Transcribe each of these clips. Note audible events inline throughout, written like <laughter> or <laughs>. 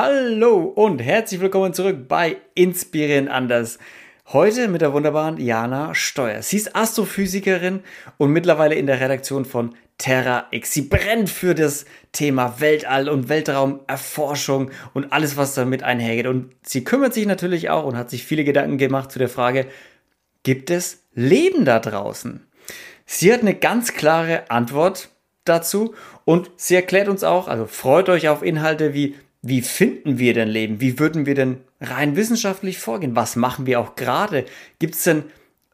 Hallo und herzlich willkommen zurück bei Inspirieren anders. Heute mit der wunderbaren Jana Steuer. Sie ist Astrophysikerin und mittlerweile in der Redaktion von Terra X. Sie brennt für das Thema Weltall und Weltraumerforschung und alles, was damit einhergeht. Und sie kümmert sich natürlich auch und hat sich viele Gedanken gemacht zu der Frage, gibt es Leben da draußen? Sie hat eine ganz klare Antwort dazu und sie erklärt uns auch, also freut euch auf Inhalte wie wie finden wir denn Leben? Wie würden wir denn rein wissenschaftlich vorgehen? Was machen wir auch gerade? Gibt es denn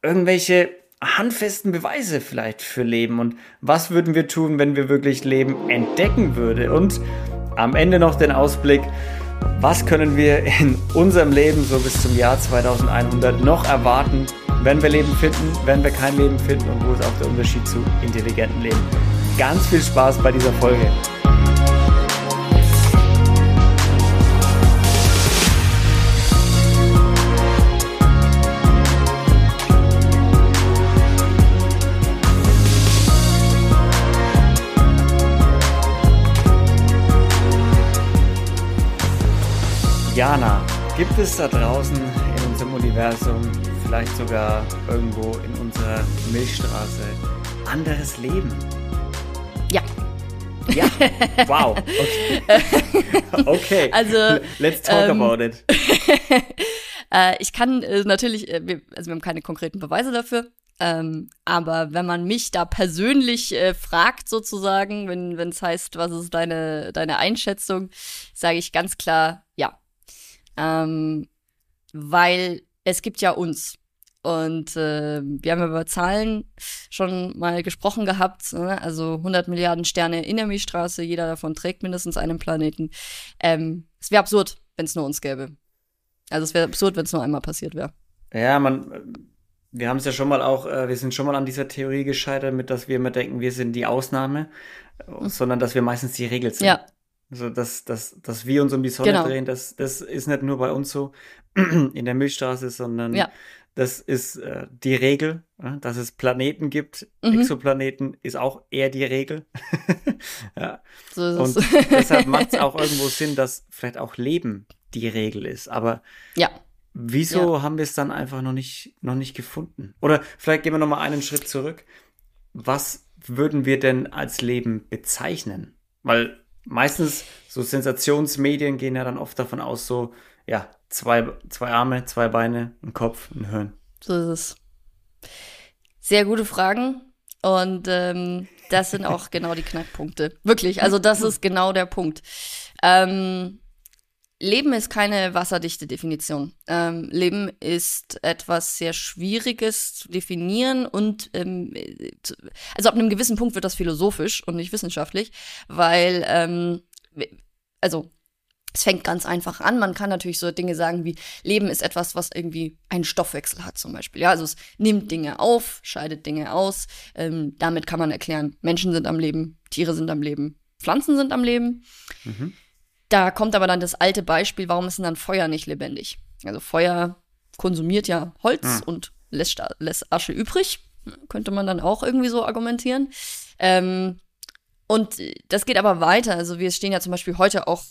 irgendwelche handfesten Beweise vielleicht für Leben? Und was würden wir tun, wenn wir wirklich Leben entdecken würden? Und am Ende noch den Ausblick, was können wir in unserem Leben so bis zum Jahr 2100 noch erwarten, wenn wir Leben finden, wenn wir kein Leben finden und wo ist auch der Unterschied zu intelligentem Leben? Ganz viel Spaß bei dieser Folge. Jana, gibt es da draußen in unserem Universum, vielleicht sogar irgendwo in unserer Milchstraße, anderes Leben? Ja. Ja, wow. Okay. <laughs> okay. Also, let's talk ähm, about it. <laughs> äh, ich kann äh, natürlich, äh, also wir haben keine konkreten Beweise dafür, ähm, aber wenn man mich da persönlich äh, fragt, sozusagen, wenn es heißt, was ist deine, deine Einschätzung, sage ich ganz klar, ja, ähm, weil es gibt ja uns. Und äh, wir haben über Zahlen schon mal gesprochen gehabt. Ne? Also 100 Milliarden Sterne in der Milchstraße, jeder davon trägt mindestens einen Planeten. Ähm, es wäre absurd, wenn es nur uns gäbe. Also es wäre absurd, wenn es nur einmal passiert wäre. Ja, man, wir haben es ja schon mal auch, äh, wir sind schon mal an dieser Theorie gescheitert, mit dass wir immer denken, wir sind die Ausnahme, mhm. sondern dass wir meistens die Regel sind. Ja, also, dass, dass, dass wir uns um die Sonne genau. drehen, das, das ist nicht nur bei uns so <clears throat> in der Milchstraße, sondern ja. das ist äh, die Regel. Ja? Dass es Planeten gibt, mhm. Exoplaneten, ist auch eher die Regel. <laughs> ja. So ist Und es. <laughs> deshalb macht es auch irgendwo Sinn, dass vielleicht auch Leben die Regel ist. Aber ja. wieso ja. haben wir es dann einfach noch nicht, noch nicht gefunden? Oder vielleicht gehen wir noch mal einen Schritt zurück. Was würden wir denn als Leben bezeichnen? Weil meistens so Sensationsmedien gehen ja dann oft davon aus, so, ja, zwei, zwei Arme, zwei Beine, ein Kopf, ein Hirn. So ist es. Sehr gute Fragen. Und ähm, das sind auch genau die Knackpunkte. Wirklich, also das ist genau der Punkt. Ähm, Leben ist keine wasserdichte Definition. Ähm, Leben ist etwas sehr Schwieriges zu definieren und ähm, also ab einem gewissen Punkt wird das philosophisch und nicht wissenschaftlich, weil ähm, also es fängt ganz einfach an. Man kann natürlich so Dinge sagen wie Leben ist etwas, was irgendwie einen Stoffwechsel hat zum Beispiel. Ja, also es nimmt Dinge auf, scheidet Dinge aus. Ähm, damit kann man erklären, Menschen sind am Leben, Tiere sind am Leben, Pflanzen sind am Leben. Mhm. Da kommt aber dann das alte Beispiel, warum ist denn dann Feuer nicht lebendig? Also Feuer konsumiert ja Holz hm. und lässt, lässt, Asche übrig. Könnte man dann auch irgendwie so argumentieren. Ähm, und das geht aber weiter. Also wir stehen ja zum Beispiel heute auch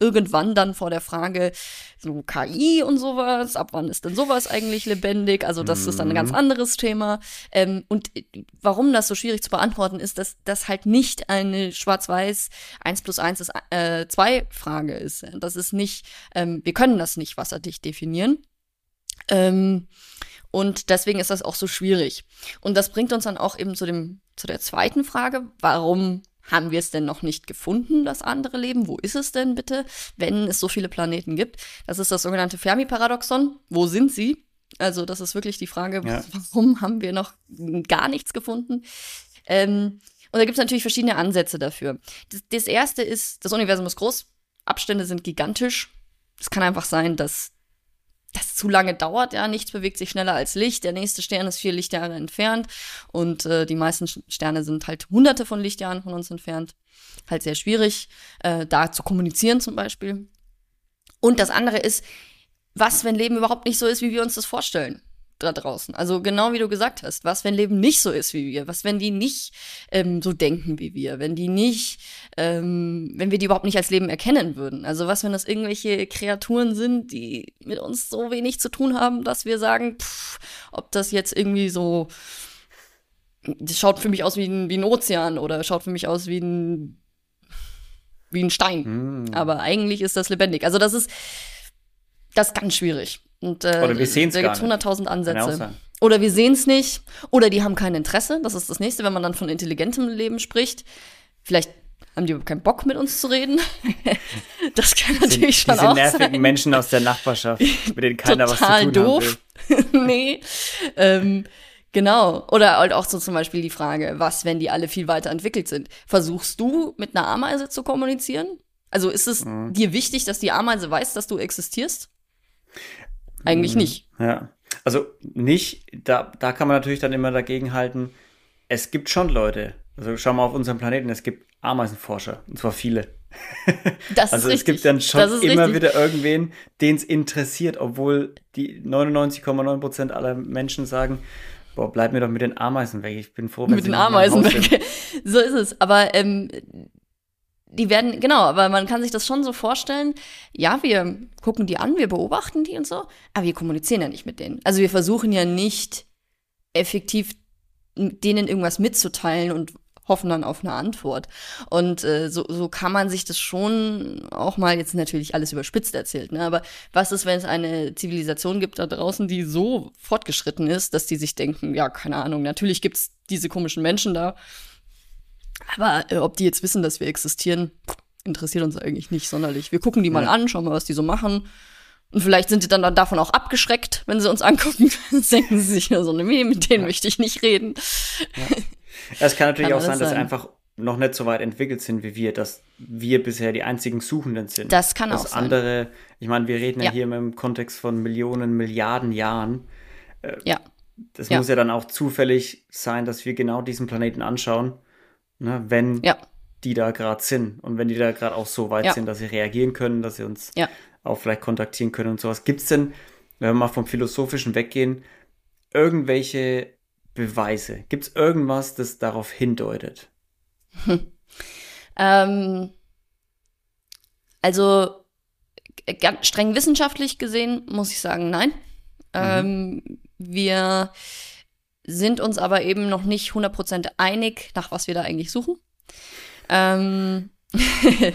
irgendwann dann vor der Frage, so KI und sowas, ab wann ist denn sowas eigentlich lebendig? Also das mhm. ist dann ein ganz mhm. anderes Thema. Ähm, und warum das so schwierig zu beantworten ist, dass das halt nicht eine schwarz-weiß 1 plus 1 ist äh, 2 Frage ist. Das ist nicht, ähm, wir können das nicht wasserdicht definieren. Ähm, und deswegen ist das auch so schwierig. Und das bringt uns dann auch eben zu dem, zu der zweiten Frage, warum haben wir es denn noch nicht gefunden, das andere Leben? Wo ist es denn bitte, wenn es so viele Planeten gibt? Das ist das sogenannte Fermi-Paradoxon. Wo sind sie? Also, das ist wirklich die Frage, ja. <laughs> warum haben wir noch gar nichts gefunden? Ähm, und da gibt es natürlich verschiedene Ansätze dafür. Das, das erste ist, das Universum ist groß, Abstände sind gigantisch. Es kann einfach sein, dass das zu lange dauert, ja, nichts bewegt sich schneller als Licht. Der nächste Stern ist vier Lichtjahre entfernt und äh, die meisten Sterne sind halt hunderte von Lichtjahren von uns entfernt. Halt sehr schwierig, äh, da zu kommunizieren zum Beispiel. Und das andere ist, was, wenn Leben überhaupt nicht so ist, wie wir uns das vorstellen? Da draußen. Also genau wie du gesagt hast, was, wenn Leben nicht so ist wie wir? Was, wenn die nicht ähm, so denken wie wir? Wenn die nicht, ähm, wenn wir die überhaupt nicht als Leben erkennen würden? Also was, wenn das irgendwelche Kreaturen sind, die mit uns so wenig zu tun haben, dass wir sagen, pff, ob das jetzt irgendwie so, das schaut für mich aus wie ein, wie ein Ozean oder schaut für mich aus wie ein, wie ein Stein. Mm. Aber eigentlich ist das lebendig. Also das ist, das ist ganz schwierig. Und, äh, oder wir sehen es Da gibt es 100.000 Ansätze. Oder wir sehen es nicht. Oder die haben kein Interesse. Das ist das nächste, wenn man dann von intelligentem Leben spricht. Vielleicht haben die keinen Bock mit uns zu reden. <laughs> das kann natürlich sind, schon auch nervigen sein. Menschen aus der Nachbarschaft, <laughs> mit denen keiner was zu tun doof. haben will. <laughs> nee. Ähm, genau. Oder halt auch so zum Beispiel die Frage, was, wenn die alle viel weiter entwickelt sind? Versuchst du mit einer Ameise zu kommunizieren? Also ist es mhm. dir wichtig, dass die Ameise weiß, dass du existierst? Eigentlich Mhm. nicht. Ja. Also nicht, da, da kann man natürlich dann immer dagegen halten, es gibt schon Leute, also schau mal auf unserem Planeten, es gibt Ameisenforscher, und zwar viele. <laughs> Das also ist es gibt dann schon immer richtig. wieder irgendwen, den es interessiert, obwohl die 99,9 Prozent aller Menschen sagen, boah, bleib mir doch mit den Ameisen weg. Ich bin froh, wenn mit den Ameisen weg. <laughs> so ist es. Aber ähm, die werden, genau, aber man kann sich das schon so vorstellen, ja, wir gucken die an, wir beobachten die und so, aber wir kommunizieren ja nicht mit denen. Also wir versuchen ja nicht effektiv denen irgendwas mitzuteilen und hoffen dann auf eine Antwort. Und äh, so, so kann man sich das schon auch mal jetzt natürlich alles überspitzt erzählt, ne? Aber was ist, wenn es eine Zivilisation gibt da draußen, die so fortgeschritten ist, dass die sich denken, ja, keine Ahnung, natürlich gibt's diese komischen Menschen da, aber äh, ob die jetzt wissen, dass wir existieren, interessiert uns eigentlich nicht sonderlich. Wir gucken die mal Ja. an, schauen mal, was die so machen. Und vielleicht sind sie dann davon auch abgeschreckt, wenn sie uns angucken. <laughs> Dann denken sie sich nur so, nee, mit denen möchte ich nicht reden. <laughs> Es kann natürlich Kann auch sein, alles dass sie sein. einfach noch nicht so weit entwickelt sind wie wir, dass wir bisher die einzigen Suchenden sind. Das kann dass auch sein. andere, ich meine, wir reden ja, Ja. hier im Kontext von Millionen, Milliarden Jahren. Ja, Das Ja. muss ja dann auch zufällig sein, dass wir genau diesen Planeten anschauen, ne, wenn ja, die da gerade sind und wenn die da gerade auch so weit Ja. sind, dass sie reagieren können, dass sie uns ja. auch vielleicht kontaktieren können und sowas. Gibt es denn, wenn wir mal vom Philosophischen weggehen, irgendwelche Beweise? Gibt es irgendwas, das darauf hindeutet? <laughs> Ähm, also streng wissenschaftlich gesehen muss ich sagen, nein. Ähm, wir sind uns aber eben noch nicht 100% einig, nach was wir da eigentlich suchen. Ähm, <laughs>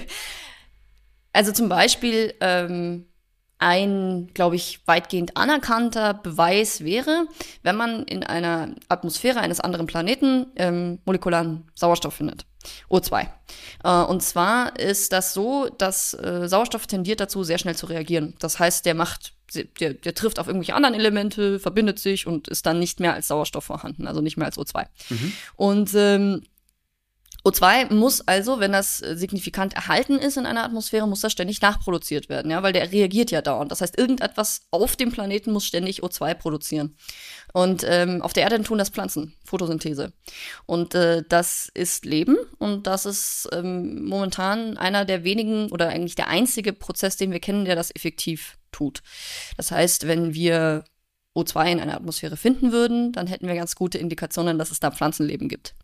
also zum Beispiel ähm, ein, glaube ich, weitgehend anerkannter Beweis wäre, wenn man in einer Atmosphäre eines anderen Planeten ähm, molekularen Sauerstoff findet. O2. Äh, und zwar ist das so, dass äh, Sauerstoff tendiert dazu, sehr schnell zu reagieren. Das heißt, der macht, der, der trifft auf irgendwelche anderen Elemente, verbindet sich und ist dann nicht mehr als Sauerstoff vorhanden, also nicht mehr als O2. Und ähm, O2 muss also, wenn das äh, signifikant erhalten ist in einer Atmosphäre, muss das ständig nachproduziert werden, ja, weil der reagiert ja dauernd. Das heißt, irgendetwas auf dem Planeten muss ständig O2 produzieren. Und ähm, auf der Erde tun das Pflanzen, Photosynthese. Und äh, das ist Leben und das ist ähm, momentan einer der wenigen oder eigentlich der einzige Prozess, den wir kennen, der das effektiv tut. Das heißt, wenn wir O2 in einer Atmosphäre finden würden, dann hätten wir ganz gute Indikationen, dass es da Pflanzenleben gibt.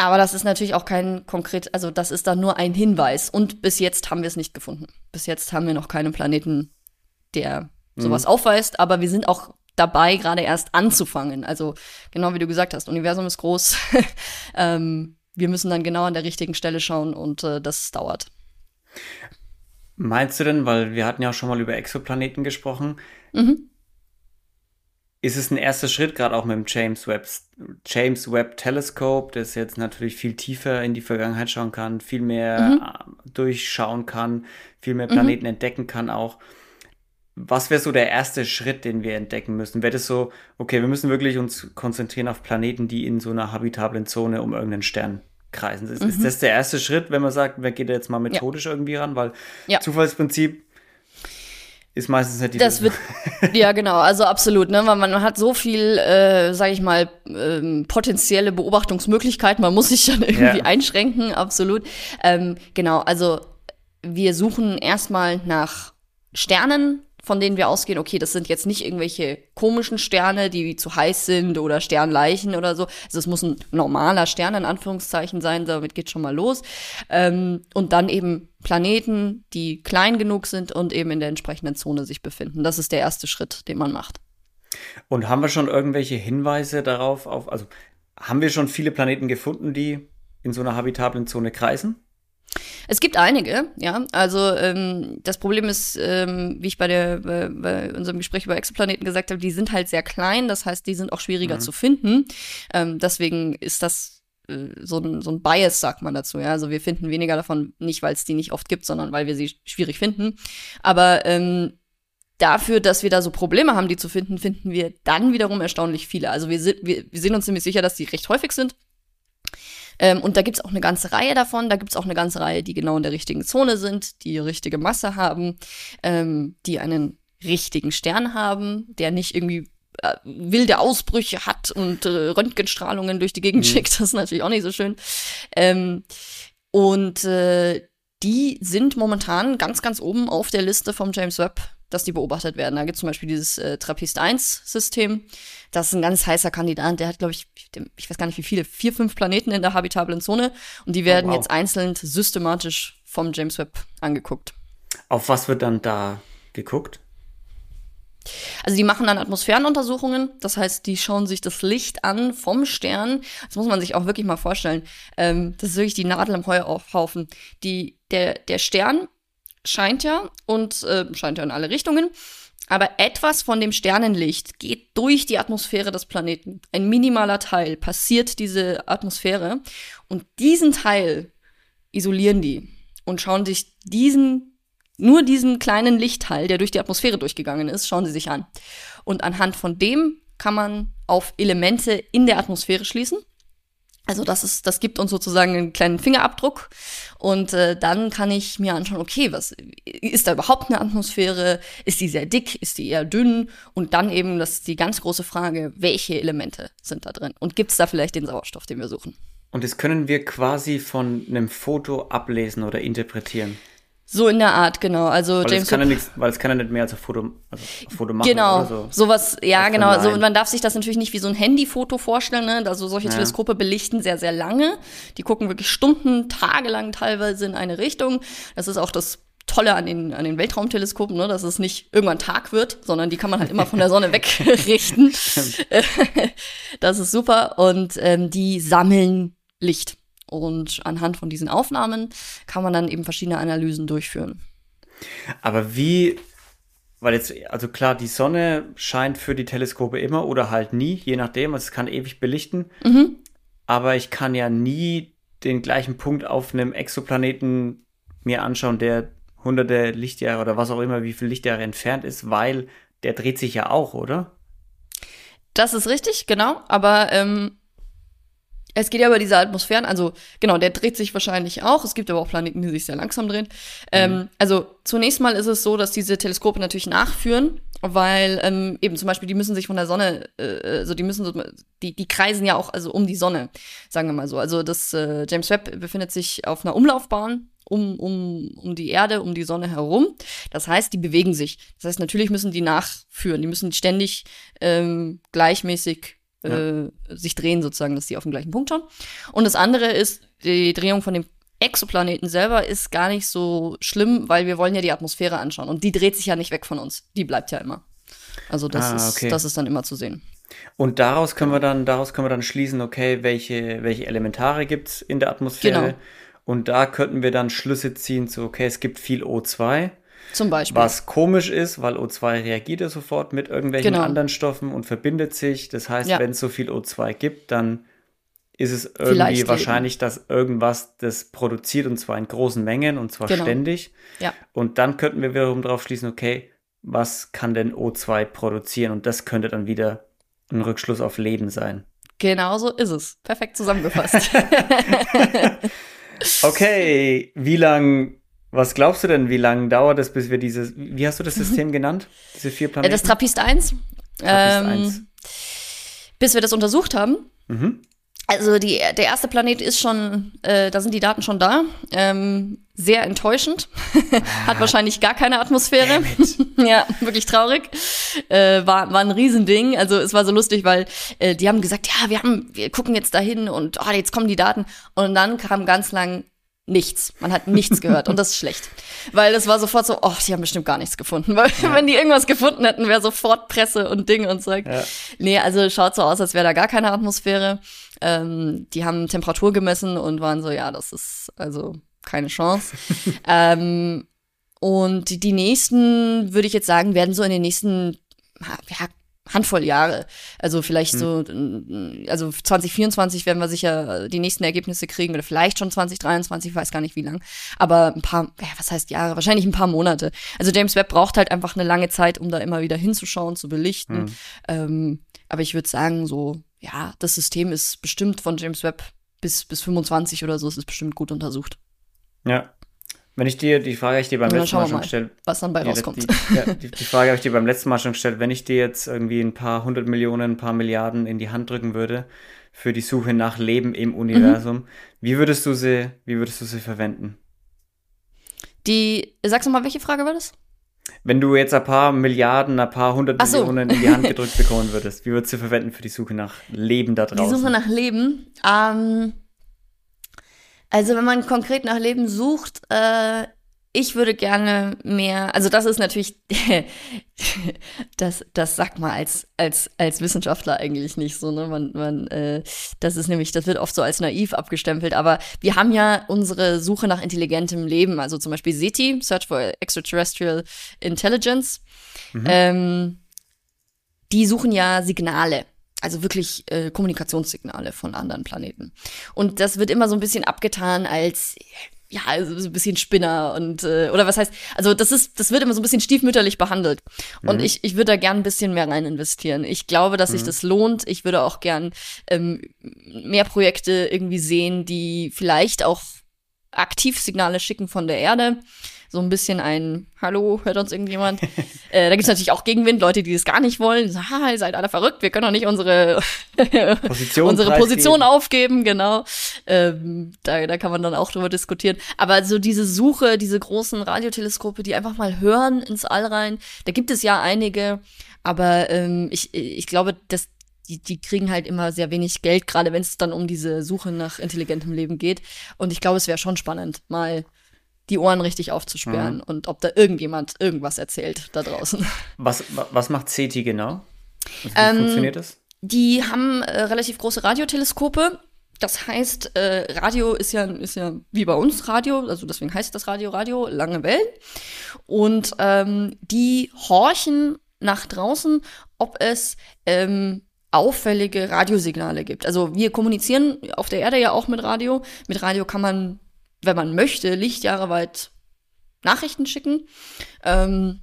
Aber das ist natürlich auch kein konkret, also das ist dann nur ein Hinweis. Und bis jetzt haben wir es nicht gefunden. Bis jetzt haben wir noch keinen Planeten, der sowas aufweist. Aber wir sind auch dabei, gerade erst anzufangen. Also genau wie du gesagt hast, Universum ist groß. <laughs> ähm, wir müssen dann genau an der richtigen Stelle schauen und äh, das dauert. Meinst du denn, weil wir hatten ja auch schon mal über Exoplaneten gesprochen, Mhm. Ist es ein erster Schritt, gerade auch mit dem James Webb, James Webb Telescope, das jetzt natürlich viel tiefer in die Vergangenheit schauen kann, viel mehr äh, durchschauen kann, viel mehr Planeten entdecken kann auch. Was wäre so der erste Schritt, den wir entdecken müssen? Wäre das so, okay, wir müssen wirklich uns konzentrieren auf Planeten, die in so einer habitablen Zone um irgendeinen Stern kreisen. Ist, ist das der erste Schritt, wenn man sagt, wer geht da jetzt mal methodisch irgendwie ran? Weil Ja. Zufallsprinzip ist meistens nicht die Das wird, ja genau, also absolut, ne, weil man hat so viel, äh, sage ich mal, ähm, potenzielle Beobachtungsmöglichkeiten, man muss sich dann irgendwie Ja. einschränken, absolut. Ähm, genau, also wir suchen erstmal nach Sternen, von denen wir ausgehen, okay, das sind jetzt nicht irgendwelche komischen Sterne, die zu heiß sind oder Sternleichen oder so. Also es muss ein normaler Stern in Anführungszeichen sein, damit geht schon mal los. Ähm, und dann eben Planeten, die klein genug sind und eben in der entsprechenden Zone sich befinden. Das ist der erste Schritt, den man macht. Und haben wir schon irgendwelche Hinweise darauf, auf, also haben wir schon viele Planeten gefunden, die in so einer habitablen Zone kreisen? Es gibt einige, ja. Also ähm, das Problem ist, ähm, wie ich bei, der, bei, bei unserem Gespräch über Exoplaneten gesagt habe, die sind halt sehr klein, das heißt, die sind auch schwieriger mhm. zu finden. Ähm, deswegen ist das so ein, so ein Bias, sagt man dazu, ja. Also wir finden weniger davon, nicht weil es die nicht oft gibt, sondern weil wir sie schwierig finden. Aber ähm, dafür, dass wir da so Probleme haben, die zu finden, finden wir dann wiederum erstaunlich viele. Also wir sind, wir, wir sind uns ziemlich sicher, dass die recht häufig sind. Ähm, und da gibt's auch eine ganze Reihe davon. Da gibt's auch eine ganze Reihe, die genau in der richtigen Zone sind, die richtige Masse haben, ähm, die einen richtigen Stern haben, der nicht irgendwie äh, wilde Ausbrüche hat und äh, Röntgenstrahlungen durch die Gegend mhm. schickt. <laughs> Das ist natürlich auch nicht so schön. Ähm, und äh, die sind momentan ganz, ganz oben auf der Liste vom James Webb dass die beobachtet werden. Da gibt es zum Beispiel dieses äh, Trappist-1-System. Das ist ein ganz heißer Kandidat. Der hat, glaube ich, ich weiß gar nicht wie viele, vier, fünf Planeten in der habitablen Zone. Und die werden oh, wow. jetzt einzeln systematisch vom James Webb angeguckt. Auf was wird dann da geguckt? Also die machen dann Atmosphärenuntersuchungen, das heißt, die schauen sich das Licht an vom Stern. Das muss man sich auch wirklich mal vorstellen. Ähm, das ist wirklich die Nadel im Heuhaufen. Die, der, der Stern scheint ja und äh, scheint ja in alle Richtungen. Aber etwas von dem Sternenlicht geht durch die Atmosphäre des Planeten. Ein minimaler Teil passiert diese Atmosphäre und diesen Teil isolieren die und schauen sich diesen, nur diesen kleinen Lichtteil, der durch die Atmosphäre durchgegangen ist, schauen sie sich an. Und anhand von dem kann man auf Elemente in der Atmosphäre schließen also das ist, das gibt uns sozusagen einen kleinen Fingerabdruck und äh, dann kann ich mir anschauen, okay, was ist da überhaupt eine Atmosphäre? Ist die sehr dick? Ist die eher dünn? Und dann eben, das ist die ganz große Frage, welche Elemente sind da drin? Und gibt es da vielleicht den Sauerstoff, den wir suchen? Und das können wir quasi von einem Foto ablesen oder interpretieren. So in der Art, genau. Also weil James es kann ja nichts, weil es kann ja nicht mehr als ein Foto, also ein Foto machen. Genau, so. sowas, ja, genau. Also man darf sich das natürlich nicht wie so ein Handyfoto vorstellen. Ne? Also solche ja. Teleskope belichten sehr, sehr lange. Die gucken wirklich Stunden, tagelang teilweise in eine Richtung. Das ist auch das Tolle an den, an den Weltraumteleskopen, ne, dass es nicht irgendwann Tag wird, sondern die kann man halt immer von der Sonne <laughs> wegrichten. <laughs> das ist super. Und ähm, die sammeln Licht. Und anhand von diesen Aufnahmen kann man dann eben verschiedene Analysen durchführen. Aber wie, weil jetzt, also klar, die Sonne scheint für die Teleskope immer oder halt nie, je nachdem, also es kann ewig belichten. Mhm. Aber ich kann ja nie den gleichen Punkt auf einem Exoplaneten mir anschauen, der hunderte Lichtjahre oder was auch immer, wie viele Lichtjahre entfernt ist, weil der dreht sich ja auch, oder? Das ist richtig, genau. Aber ähm, es geht ja über diese Atmosphären, also genau, der dreht sich wahrscheinlich auch. Es gibt aber auch Planeten, die sich sehr langsam drehen. Ähm, mhm. Ähm, also zunächst mal ist es so, dass diese Teleskope natürlich nachführen, weil ähm, eben zum Beispiel die müssen sich von der Sonne, äh, also die müssen, so, die, die kreisen ja auch also um die Sonne, sagen wir mal so. Also das äh, James Webb befindet sich auf einer Umlaufbahn um, um, um die Erde, um die Sonne herum. Das heißt, die bewegen sich. Das heißt, natürlich müssen die nachführen. Die müssen ständig ähm, gleichmäßig ja. äh, sich drehen sozusagen, dass die auf den gleichen Punkt schauen. Und das andere ist, die Drehung von dem Exoplaneten selber ist gar nicht so schlimm, weil wir wollen ja die Atmosphäre anschauen. Und die dreht sich ja nicht weg von uns. Die bleibt ja immer. Also das, ah, okay. ist, das ist dann immer zu sehen. Und daraus können wir dann, daraus können wir dann schließen, okay, welche, welche Elementare gibt es in der Atmosphäre? Genau. Und da könnten wir dann Schlüsse ziehen zu, okay, es gibt viel O2. Zum Beispiel. Was komisch ist, weil O2 reagiert ja sofort mit irgendwelchen genau. anderen Stoffen und verbindet sich. Das heißt, ja. wenn es so viel O2 gibt, dann ist es irgendwie Vielleicht wahrscheinlich, eben. dass irgendwas das produziert und zwar in großen Mengen und zwar genau. ständig. Ja. Und dann könnten wir wiederum drauf schließen, okay, was kann denn O2 produzieren? Und das könnte dann wieder ein Rückschluss auf Leben sein. Genau so ist es. Perfekt zusammengefasst. <laughs> <laughs> okay, wie lang was glaubst du denn, wie lange dauert es, bis wir dieses, wie hast du das System genannt? Diese vier Planeten? Das Trappist 1. Trappist ähm, 1. Bis wir das untersucht haben. Mhm. Also die, der erste Planet ist schon, äh, da sind die Daten schon da. Ähm, sehr enttäuschend. <laughs> Hat Ah. wahrscheinlich gar keine Atmosphäre. <laughs> ja, wirklich traurig. Äh, war, war ein Riesending. Also es war so lustig, weil äh, die haben gesagt, ja, wir haben, wir gucken jetzt dahin und oh, jetzt kommen die Daten. Und dann kam ganz lang nichts. Man hat nichts <laughs> gehört und das ist schlecht. Weil es war sofort so, oh, die haben bestimmt gar nichts gefunden. <laughs> Weil wenn die irgendwas gefunden hätten, wäre sofort Presse und Ding und Zeug. Ja. Nee, also schaut so aus, als wäre da gar keine Atmosphäre. Ähm, die haben Temperatur gemessen und waren so, ja, das ist also keine Chance. <laughs> ähm, und die, die nächsten, würde ich jetzt sagen, werden so in den nächsten ja, Handvoll Jahre. Also vielleicht so, also 2024 werden wir sicher die nächsten Ergebnisse kriegen oder vielleicht schon 2023, ich weiß gar nicht wie lang. Aber ein paar, ja, was heißt Jahre? Wahrscheinlich ein paar Monate. Also James Webb braucht halt einfach eine lange Zeit, um da immer wieder hinzuschauen, zu belichten. Ähm, aber ich würde sagen, so, ja, das System ist bestimmt von James Webb bis, bis 25 oder so, es ist bestimmt gut untersucht. Ja. Wenn ich dir, die Frage habe ich dir beim letzten Mal schon mal, gestellt. was dann bei Die, rauskommt. die, ja, die, die Frage habe ich dir beim letzten Mal schon gestellt. Wenn ich dir jetzt irgendwie ein paar hundert Millionen, ein paar Milliarden in die Hand drücken würde für die Suche nach Leben im Universum, Mhm. wie würdest du sie, wie würdest du sie verwenden? Die, sagst du mal, welche Frage war das? Wenn du jetzt ein paar Milliarden, ein paar hundert so. Millionen in die Hand gedrückt bekommen würdest, wie würdest du sie verwenden für die Suche nach Leben da Die draußen? Suche nach Leben. Ähm, also wenn man konkret nach Leben sucht, äh, ich würde gerne mehr, also das ist natürlich, <laughs> das, das sagt man als, als, als Wissenschaftler eigentlich nicht so, ne? Man, man, äh, das ist nämlich, das wird oft so als naiv abgestempelt, aber wir haben ja unsere Suche nach intelligentem Leben, also zum Beispiel SETI, Search for Extraterrestrial Intelligence, ähm, die suchen ja Signale. Also wirklich äh, Kommunikationssignale von anderen Planeten. Und das wird immer so ein bisschen abgetan als ja, also so ein bisschen Spinner und äh, oder was heißt, also das ist, das wird immer so ein bisschen stiefmütterlich behandelt. Und ich, ich würde da gern ein bisschen mehr rein investieren. Ich glaube, dass sich das lohnt. Ich würde auch gern ähm, mehr Projekte irgendwie sehen, die vielleicht auch aktiv Signale schicken von der Erde. So ein bisschen ein Hallo, hört uns irgendjemand? <laughs> äh, da gibt's natürlich auch Gegenwind, Leute, die das gar nicht wollen. Die sagen, ha, ihr seid alle verrückt, wir können doch nicht unsere <laughs> Position unsere Position aufgeben, genau. Ähm, da, da kann man dann auch drüber diskutieren. Aber so diese Suche, diese großen Radioteleskope, die einfach mal hören ins All rein, da gibt es ja einige, aber ähm, ich, ich glaube, dass die, die kriegen halt immer sehr wenig Geld, gerade wenn es dann um diese Suche nach intelligentem Leben geht. Und ich glaube, es wäre schon spannend, mal die Ohren richtig aufzusperren Mhm. und ob da irgendjemand irgendwas erzählt da draußen. Was, wa- was macht CETI genau? Also wie Ähm, funktioniert das? Die haben äh, relativ große Radioteleskope. Das heißt, äh, Radio ist ja, ist ja wie bei uns Radio, also deswegen heißt das Radio Radio, lange Wellen. Und ähm, die horchen nach draußen, ob es ähm, auffällige Radiosignale gibt. Also wir kommunizieren auf der Erde ja auch mit Radio. Mit Radio kann man, wenn man möchte, Lichtjahre weit Nachrichten schicken. Ähm,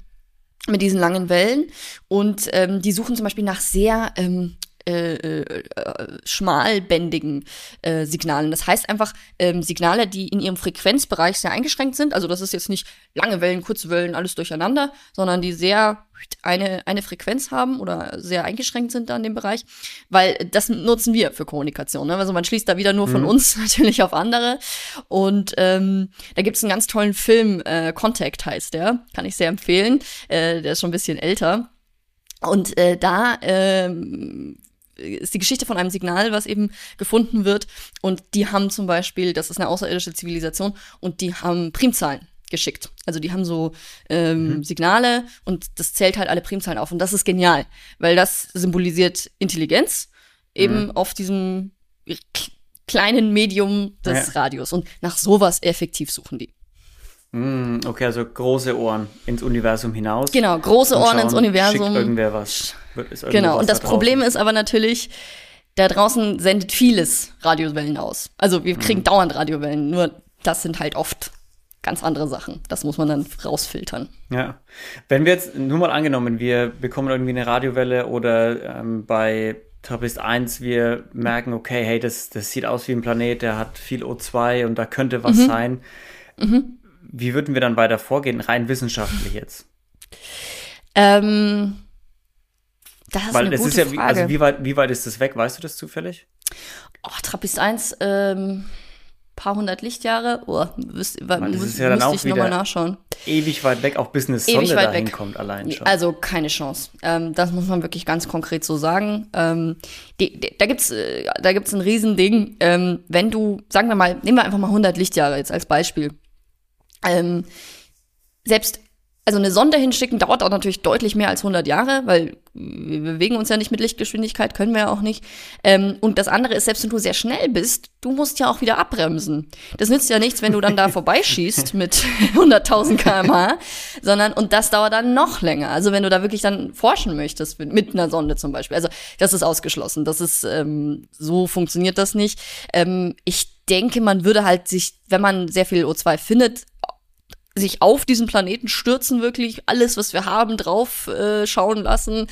mit diesen langen Wellen. Und ähm, die suchen zum Beispiel nach sehr ähm, äh, äh, äh, schmalbändigen äh, Signalen. Das heißt einfach ähm, Signale, die in ihrem Frequenzbereich sehr eingeschränkt sind. Also das ist jetzt nicht lange Wellen, kurze Wellen, alles durcheinander, sondern die sehr eine, eine Frequenz haben oder sehr eingeschränkt sind da in dem Bereich, weil das nutzen wir für Kommunikation. Ne? Also man schließt da wieder nur von uns <laughs> natürlich auf andere. Und ähm, da gibt es einen ganz tollen Film, äh, Contact heißt der, kann ich sehr empfehlen. Äh, der ist schon ein bisschen älter. Und äh, da ähm, ist die Geschichte von einem Signal, was eben gefunden wird. Und die haben zum Beispiel, das ist eine außerirdische Zivilisation, und die haben Primzahlen geschickt. Also die haben so ähm, Signale und das zählt halt alle Primzahlen auf. Und das ist genial, weil das symbolisiert Intelligenz eben auf diesem kleinen Medium des Ja. Radios. Und nach sowas effektiv suchen die. Mm, okay, also große Ohren ins Universum hinaus. Genau, große Und Ohren schauen, ins Universum. Schickt irgendwer was. Genau, was und das da. Problem ist aber natürlich, da draußen sendet vieles Radiowellen aus. Also wir Mhm. kriegen dauernd Radiowellen, nur das sind halt oft ganz andere Sachen. Das muss man dann rausfiltern. Ja. Wenn wir jetzt, nur mal angenommen, wir bekommen irgendwie eine Radiowelle oder ähm, bei Trappist 1 wir merken, okay, hey, das, das sieht aus wie ein Planet, der hat viel O2 und da könnte Mhm. was sein. Wie würden wir dann weiter vorgehen, rein wissenschaftlich jetzt? Ähm, das ist Weil eine es gute ist ja, wie, Frage. also wie weit, wie weit ist das weg? Weißt du das zufällig? Oh, Trappist 1, ähm, paar hundert Lichtjahre. Oh, müsst, Mann, das muss, ist ja dann müsste auch ich nochmal nachschauen. Ewig weit weg, auch bis eine Sonde weit dahin weg. kommt allein schon. Also keine Chance. Ähm, das muss man wirklich ganz konkret so sagen. Ähm, die, die, da gibt's, äh, da gibt's ein Riesending. Ähm, wenn du, sagen wir mal, nehmen wir einfach mal 100 Lichtjahre jetzt als Beispiel. Ähm, selbst also eine Sonde hinschicken dauert auch natürlich deutlich mehr als 100 Jahre, weil wir bewegen uns ja nicht mit Lichtgeschwindigkeit, können wir ja auch nicht. Ähm, und das andere ist, selbst wenn du sehr schnell bist, du musst ja auch wieder abbremsen. Das nützt ja nichts, wenn du dann da <laughs> vorbeischießt mit <laughs> 100.000 km/h, sondern, und das dauert dann noch länger. Also wenn du da wirklich dann forschen möchtest, mit, mit einer Sonde zum Beispiel. Also das ist ausgeschlossen. Das ist, ähm, so funktioniert das nicht. Ähm, ich denke, man würde halt sich, wenn man sehr viel O2 findet, sich auf diesen Planeten stürzen, wirklich alles, was wir haben, drauf äh, schauen lassen,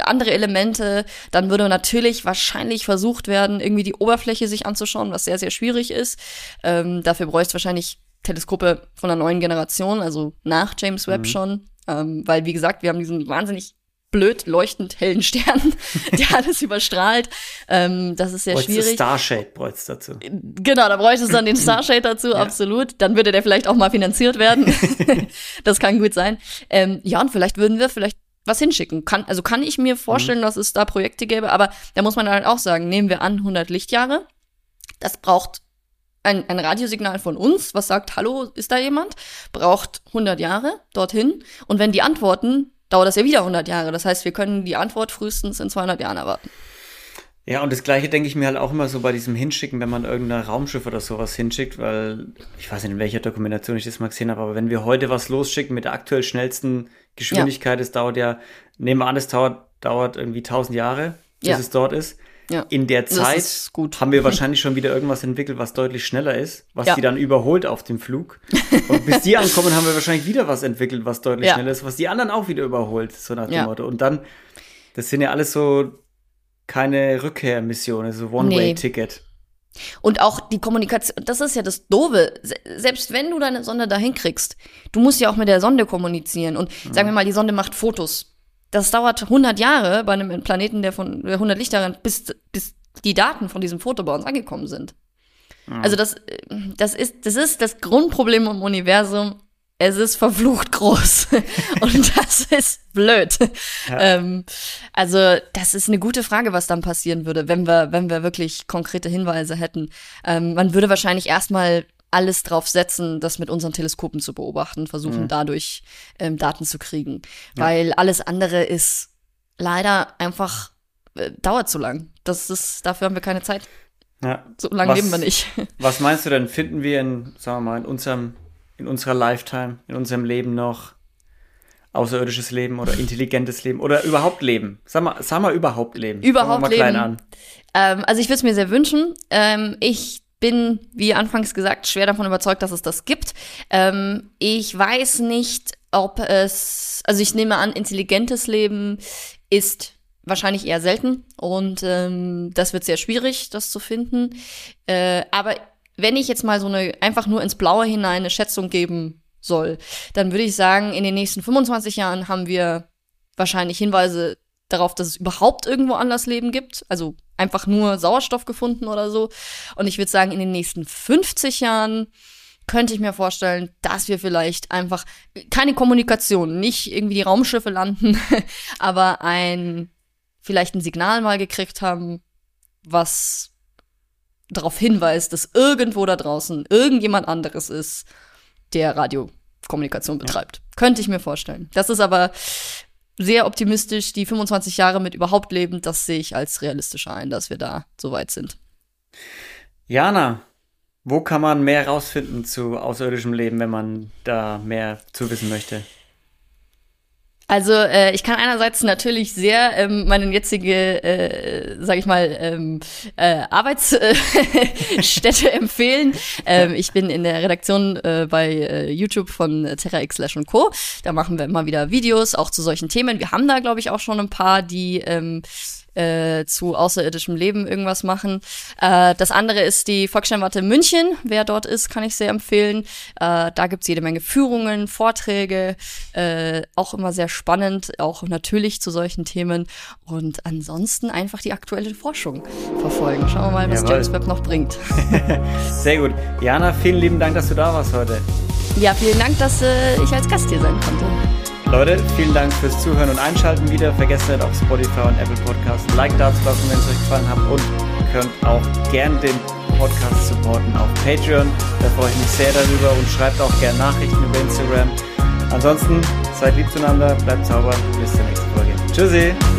andere Elemente, dann würde natürlich wahrscheinlich versucht werden, irgendwie die Oberfläche sich anzuschauen, was sehr, sehr schwierig ist. Ähm, dafür bräuchte wahrscheinlich Teleskope von einer neuen Generation, also nach James Webb schon, ähm, weil, wie gesagt, wir haben diesen wahnsinnig blöd leuchtend hellen Stern, <laughs> der alles überstrahlt. Ähm, das ist sehr Bräuchtest du schwierig. Starshade bräuchtest dazu. Genau, da bräuchte es dann den Starshade dazu, <laughs> absolut. Dann würde der vielleicht auch mal finanziert werden. <laughs> das kann gut sein. Ähm, ja, und vielleicht würden wir vielleicht was hinschicken. Kann, also kann ich mir vorstellen, dass es da Projekte gäbe, aber da muss man halt auch sagen, nehmen wir an 100 Lichtjahre. Das braucht ein, ein Radiosignal von uns, was sagt, hallo, ist da jemand? Braucht 100 Jahre dorthin. Und wenn die antworten, dauert das ja wieder 100 Jahre. Das heißt, wir können die Antwort frühestens in 200 Jahren erwarten. Ja, und das gleiche denke ich mir halt auch immer so bei diesem Hinschicken, wenn man irgendein Raumschiff oder sowas hinschickt, weil ich weiß nicht, in welcher Dokumentation ich das mal gesehen habe, aber wenn wir heute was losschicken mit der aktuell schnellsten Geschwindigkeit, es dauert ja, nehmen wir an, es dauert, dauert irgendwie 1000 Jahre, bis Ja. es dort ist. Ja. In der Zeit haben wir wahrscheinlich schon wieder irgendwas entwickelt, was deutlich schneller ist, was Ja. die dann überholt auf dem Flug. Und bis die ankommen, haben wir wahrscheinlich wieder was entwickelt, was deutlich Ja. schneller ist, was die anderen auch wieder überholt, so nach dem. Motto. Und dann, das sind ja alles so keine Rückkehrmissionen, so One-Way-Ticket. Und auch die Kommunikation, das ist ja das Doofe. Se- Selbst wenn du deine Sonde dahin kriegst, du musst ja auch mit der Sonde kommunizieren. Und sagen wir mal, die Sonde macht Fotos. Das dauert 100 Jahre bei einem Planeten, der von der 100 Lichtjahre, bis, bis die Daten von diesem Foto bei uns angekommen sind. Also das, das ist, das ist das Grundproblem im Universum. Es ist verflucht groß. <laughs> Und das ist blöd. Ähm, also, das ist eine gute Frage, was dann passieren würde, wenn wir, wenn wir wirklich konkrete Hinweise hätten. Ähm, man würde wahrscheinlich erstmal alles drauf setzen, das mit unseren Teleskopen zu beobachten, versuchen dadurch ähm, Daten zu kriegen. Weil alles andere ist leider einfach, äh, dauert zu lang. Das ist, dafür haben wir keine Zeit. Ja. So lange leben wir nicht. <laughs> Was meinst du denn, finden wir in, sagen wir mal, in unserem, in unserer Lifetime, in unserem Leben noch außerirdisches Leben oder intelligentes Leben oder überhaupt Leben? Sag mal, sag mal überhaupt Leben. Überhaupt mal Leben. Ähm, also ich würde es mir sehr wünschen. Ähm, ich bin, wie anfangs gesagt, schwer davon überzeugt, dass es das gibt. Ähm, ich weiß nicht, ob es, also ich nehme an, intelligentes Leben ist wahrscheinlich eher selten und ähm, das wird sehr schwierig, das zu finden. Äh, aber wenn ich jetzt mal so eine einfach nur ins Blaue hinein eine Schätzung geben soll, dann würde ich sagen, in den nächsten 25 Jahren haben wir wahrscheinlich Hinweise darauf, dass es überhaupt irgendwo anders Leben gibt. Also einfach nur Sauerstoff gefunden oder so. Und ich würde sagen, in den nächsten 50 Jahren könnte ich mir vorstellen, dass wir vielleicht einfach keine Kommunikation, nicht irgendwie die Raumschiffe landen, <laughs> aber ein vielleicht ein Signal mal gekriegt haben, was darauf hinweist, dass irgendwo da draußen irgendjemand anderes ist, der Radiokommunikation betreibt. Könnte ich mir vorstellen. Das ist aber sehr optimistisch. Die 25 Jahre mit überhaupt Leben, das sehe ich als realistischer ein, dass wir da so weit sind. Jana, wo kann man mehr rausfinden zu außerirdischem Leben, wenn man da mehr zu wissen möchte? Also äh, ich kann einerseits natürlich sehr ähm, meine jetzige, äh, sag ich mal, ähm, äh, Arbeitsstätte <laughs> <laughs> empfehlen. Ähm, ich bin in der Redaktion äh, bei äh, YouTube von Terra X Slash Co. Da machen wir immer wieder Videos, auch zu solchen Themen. Wir haben da, glaube ich, auch schon ein paar, die ähm, äh, zu außerirdischem Leben irgendwas machen. Äh, das andere ist die Volkssternwarte München. Wer dort ist, kann ich sehr empfehlen. Äh, da gibt's jede Menge Führungen, Vorträge, äh, auch immer sehr spannend, auch natürlich zu solchen Themen. Und ansonsten einfach die aktuelle Forschung verfolgen. Schauen wir mal, was Jawohl. James Webb noch bringt. <laughs> sehr gut. Jana, vielen lieben Dank, dass du da warst heute. Ja, vielen Dank, dass äh, ich als Gast hier sein konnte. Leute, vielen Dank fürs Zuhören und Einschalten wieder. Vergesst nicht auf Spotify und Apple Podcast ein Like da zu lassen, wenn es euch gefallen hat und könnt auch gern den Podcast supporten auf Patreon. Da freue ich mich sehr darüber und schreibt auch gern Nachrichten über Instagram. Ansonsten seid lieb zueinander, bleibt sauber, bis zur nächsten Folge. Tschüssi!